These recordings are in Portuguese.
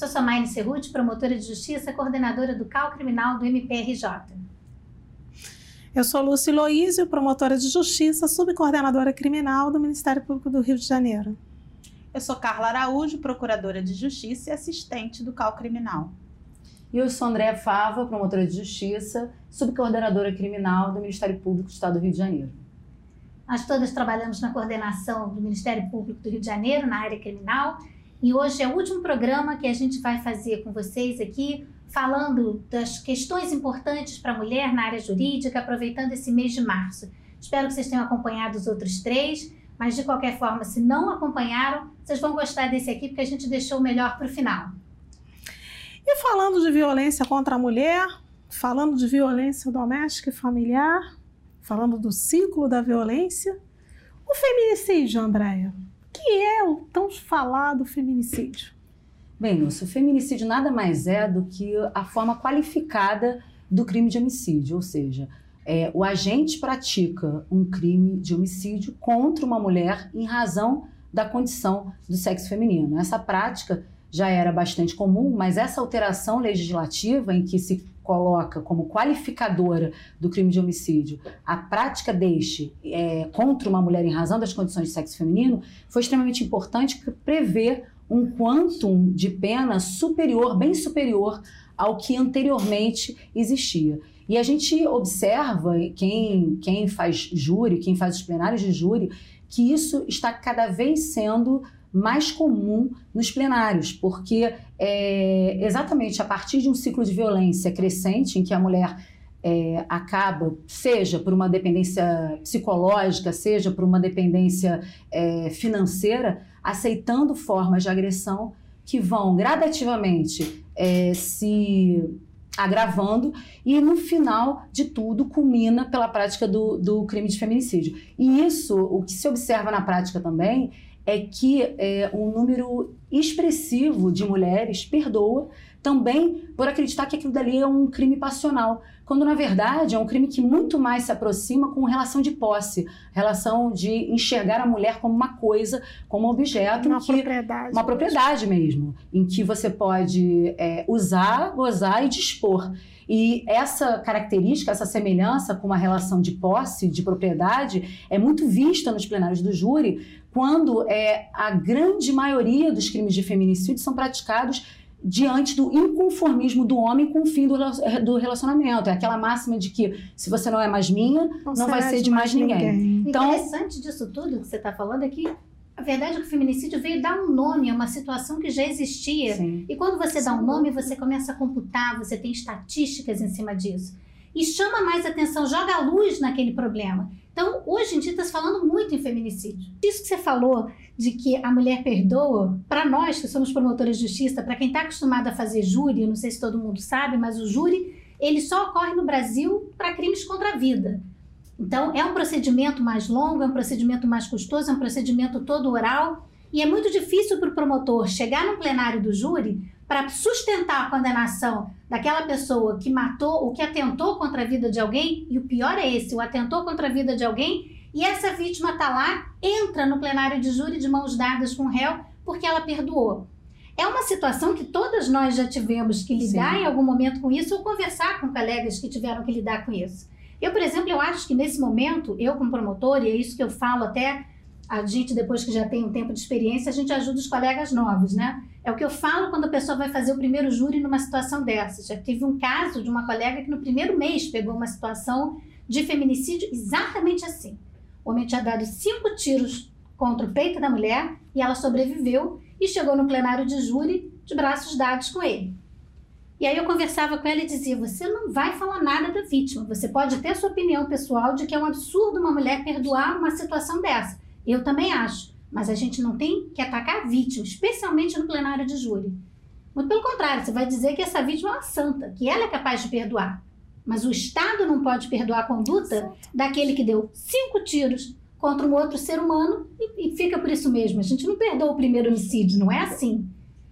Sou Somaine Cerruti, promotora de justiça, coordenadora do CAL Criminal do MPRJ. Eu sou Lúcia Loísio, promotora de justiça, subcoordenadora criminal do Ministério Público do Rio de Janeiro. Eu sou Carla Araújo, procuradora de justiça e assistente do CAL Criminal. E eu sou Andréa Fava, promotora de justiça, subcoordenadora criminal do Ministério Público do Estado do Rio de Janeiro. Nós todas trabalhamos na coordenação do Ministério Público do Rio de Janeiro, na área criminal, e hoje é o último programa que a gente vai fazer com vocês aqui, falando das questões importantes para a mulher na área jurídica, aproveitando esse mês de março. Espero que vocês tenham acompanhado os outros três, mas de qualquer forma, se não acompanharam, vocês vão gostar desse aqui, porque a gente deixou o melhor para o final. E falando de violência contra a mulher, falando de violência doméstica e familiar, falando do ciclo da violência, o feminicídio, Andréia que é o tão falado feminicídio? Bem, Lúcia, o feminicídio nada mais é do que a forma qualificada do crime de homicídio, ou seja, é, o agente pratica um crime de homicídio contra uma mulher em razão da condição do sexo feminino. Essa prática já era bastante comum, mas essa alteração legislativa em que se coloca como qualificadora do crime de homicídio a prática deste é, contra uma mulher em razão das condições de sexo feminino foi extremamente importante prevê um quantum de pena superior, bem superior ao que anteriormente existia. E a gente observa, quem, quem faz júri, quem faz os plenários de júri, que isso está cada vez sendo mais comum nos plenários, porque é exatamente a partir de um ciclo de violência crescente, em que a mulher é, acaba, seja por uma dependência psicológica, seja por uma dependência é, financeira, aceitando formas de agressão que vão gradativamente é, se agravando e no final de tudo culmina pela prática do, do crime de feminicídio. E isso, o que se observa na prática também é que é, um número expressivo de mulheres perdoa também por acreditar que aquilo dali é um crime passional, quando na verdade é um crime que muito mais se aproxima com relação de posse, relação de enxergar a mulher como uma coisa, como um objeto, uma que, propriedade, uma propriedade mesmo, em que você pode é, usar, gozar e dispor. E essa característica, essa semelhança com uma relação de posse, de propriedade, é muito vista nos plenários do júri, quando é, a grande maioria dos crimes de feminicídio são praticados diante do inconformismo do homem com o fim do, do relacionamento. É aquela máxima de que se você não é mais minha, não, não vai ser de mais, mais ninguém. ninguém. Então, o interessante disso tudo que você está falando é que a verdade é que o feminicídio veio dar um nome a uma situação que já existia. Sim. E quando você dá um nome, você começa a computar, você tem estatísticas em cima disso. E chama mais atenção, joga a luz naquele problema. Então, hoje em dia está se falando muito em feminicídio. Isso que você falou de que a mulher perdoa, para nós que somos promotores de justiça, para quem está acostumado a fazer júri, não sei se todo mundo sabe, mas o júri ele só ocorre no Brasil para crimes contra a vida. Então, é um procedimento mais longo, é um procedimento mais custoso, é um procedimento todo oral e é muito difícil para o promotor chegar no plenário do júri para sustentar a condenação daquela pessoa que matou ou que atentou contra a vida de alguém, e o pior é esse, o atentou contra a vida de alguém, e essa vítima está lá, entra no plenário de júri de mãos dadas com o réu porque ela perdoou. É uma situação que todas nós já tivemos que lidar Sim. em algum momento com isso ou conversar com colegas que tiveram que lidar com isso. Eu, por exemplo, eu acho que nesse momento, eu como promotor, e é isso que eu falo até a gente, depois que já tem um tempo de experiência, a gente ajuda os colegas novos, né? É o que eu falo quando a pessoa vai fazer o primeiro júri numa situação dessa. Já tive um caso de uma colega que no primeiro mês pegou uma situação de feminicídio exatamente assim. O homem tinha dado cinco tiros contra o peito da mulher e ela sobreviveu e chegou no plenário de júri de braços dados com ele. E aí eu conversava com ela e dizia: você não vai falar nada da vítima. Você pode ter sua opinião pessoal de que é um absurdo uma mulher perdoar uma situação dessa. Eu também acho. Mas a gente não tem que atacar a vítima, especialmente no plenário de júri. Muito pelo contrário, você vai dizer que essa vítima é uma santa, que ela é capaz de perdoar. Mas o Estado não pode perdoar a conduta daquele que deu cinco tiros contra um outro ser humano e, e fica por isso mesmo. A gente não perdoa o primeiro homicídio, não é assim.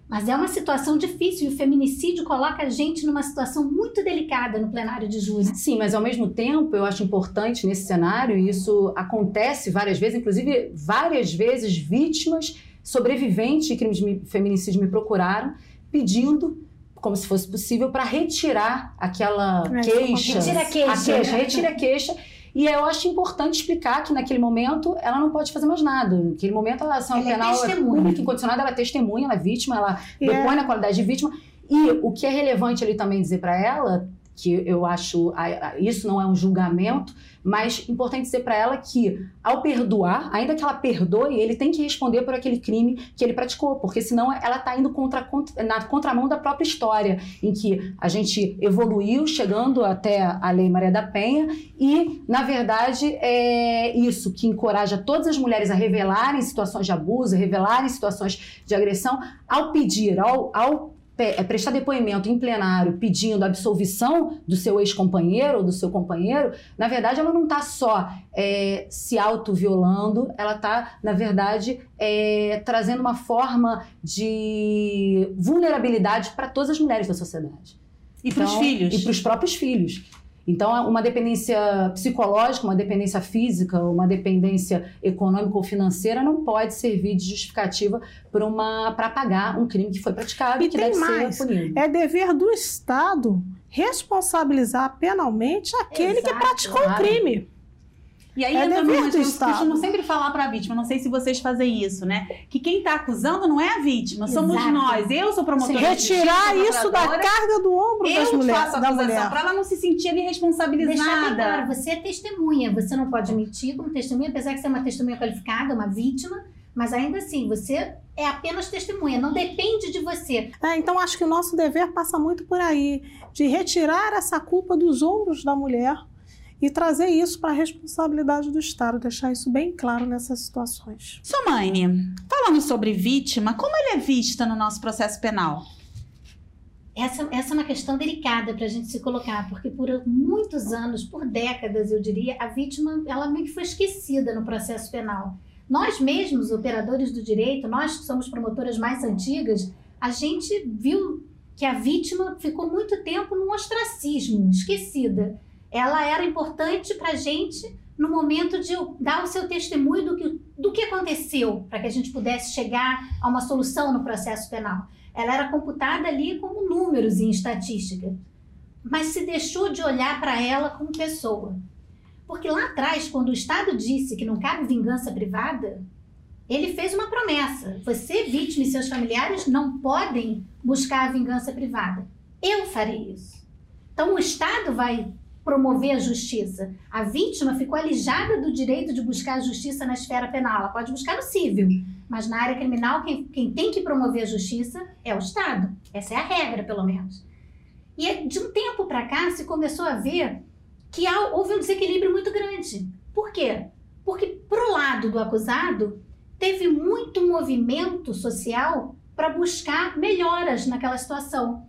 Mas é uma situação difícil e o feminicídio coloca a gente numa situação muito delicada no plenário de júri. Sim, mas ao mesmo tempo eu acho importante nesse cenário, e isso acontece várias vezes, inclusive várias vezes vítimas sobreviventes de crimes de feminicídio me procuraram pedindo como se fosse possível para retirar aquela É, queixa. Retira a queixa. A queixa, retira a queixa. E eu acho importante explicar que naquele momento ela não pode fazer mais nada. Naquele momento a ação Ela é penal é testemunha. pública, incondicionada, ela é testemunha, ela é vítima, ela é- depõe na qualidade de vítima. E o que é relevante ali também dizer para ela, que eu acho, isso não é um julgamento, mas importante dizer para ela que, ao perdoar, ainda que ela perdoe, ele tem que responder por aquele crime que ele praticou, porque senão ela está indo contra, contra- na contramão da própria história, em que a gente evoluiu, chegando até a Lei Maria da Penha, e, na verdade, é isso que encoraja todas as mulheres a revelarem situações de abuso, revelarem situações de agressão, ao pedir, ao, ao é, prestar depoimento em plenário pedindo absolvição do seu ex-companheiro ou do seu companheiro, na verdade, ela não está só é, se auto-violando, ela está, na verdade, é, trazendo uma forma de vulnerabilidade para todas as mulheres da sociedade. E para os Então, filhos? E para os próprios filhos. Então, é uma dependência psicológica, uma dependência física, uma dependência econômica ou financeira não pode servir de justificativa para pagar um crime que foi praticado E que tem deve mais. ser punido. É dever do Estado responsabilizar penalmente aquele que Exato, praticou o claro. crime. E aí É entra numa eu costumo sempre falar para a vítima, não sei se vocês fazem isso, né? Que quem está acusando não é a vítima, somos Exato. nós. Eu sou promotora de justiça, Retirar sou isso da carga do ombro das Eu mulheres, faço a da acusação mulher. para ela não se sentir ali Deixar bem responsabilizada. claro, você é testemunha, você não pode mentir como testemunha, apesar de ser uma testemunha qualificada, uma vítima, mas ainda assim, você é apenas testemunha, não depende de você. É, então, acho que o nosso dever passa muito por aí, de retirar essa culpa dos ombros da mulher e trazer isso para a responsabilidade do Estado, deixar isso bem claro nessas situações. Somaine, falando sobre vítima, como ela é vista no nosso processo penal? Essa, essa é uma questão delicada para a gente se colocar, porque por muitos anos, por décadas, eu diria, a vítima ela meio que foi esquecida no processo penal. Nós mesmos, operadores do direito, nós que somos promotoras mais antigas, a gente viu que a vítima ficou muito tempo num ostracismo, esquecida. Ela era importante para a gente no momento de dar o seu testemunho do que, do que aconteceu, para que a gente pudesse chegar a uma solução no processo penal ela era computada ali como números em estatística, mas se deixou de olhar para ela como pessoa. Porque lá atrás, quando o Estado disse que não cabe vingança privada, ele fez uma promessa: você, vítima e seus familiares não podem buscar a vingança privada. Eu farei isso. Então o Estado vai promover a justiça. A vítima ficou alijada do direito de buscar a justiça na esfera penal. Ela pode buscar no civil, mas na área criminal, quem, quem tem que promover a justiça é o Estado. Essa é a regra, pelo menos. E de um tempo para cá se começou a ver que houve um desequilíbrio muito grande. Por quê? Porque, pro lado do acusado, teve muito movimento social para buscar melhoras naquela situação.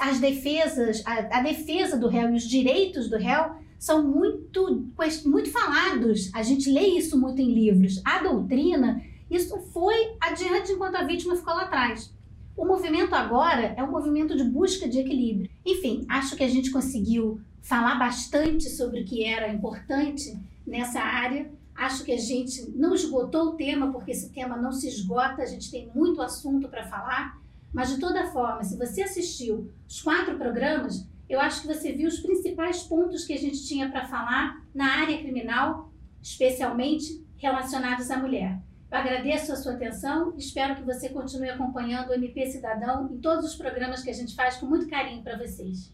As defesas, a, a defesa do réu e os direitos do réu são muito, muito falados. A gente lê isso muito em livros. A doutrina isso foi adiante enquanto a vítima ficou lá atrás. O movimento agora é um movimento de busca de equilíbrio. Enfim, acho que a gente conseguiu falar bastante sobre o que era importante nessa área. Acho que a gente não esgotou o tema, porque esse tema não se esgota, a gente tem muito assunto para falar. Mas, de toda forma, se você assistiu os quatro programas, eu acho que você viu os principais pontos que a gente tinha para falar na área criminal, especialmente relacionados à mulher. Eu agradeço a sua atenção e espero que você continue acompanhando o MP Cidadão em todos os programas que a gente faz com muito carinho para vocês.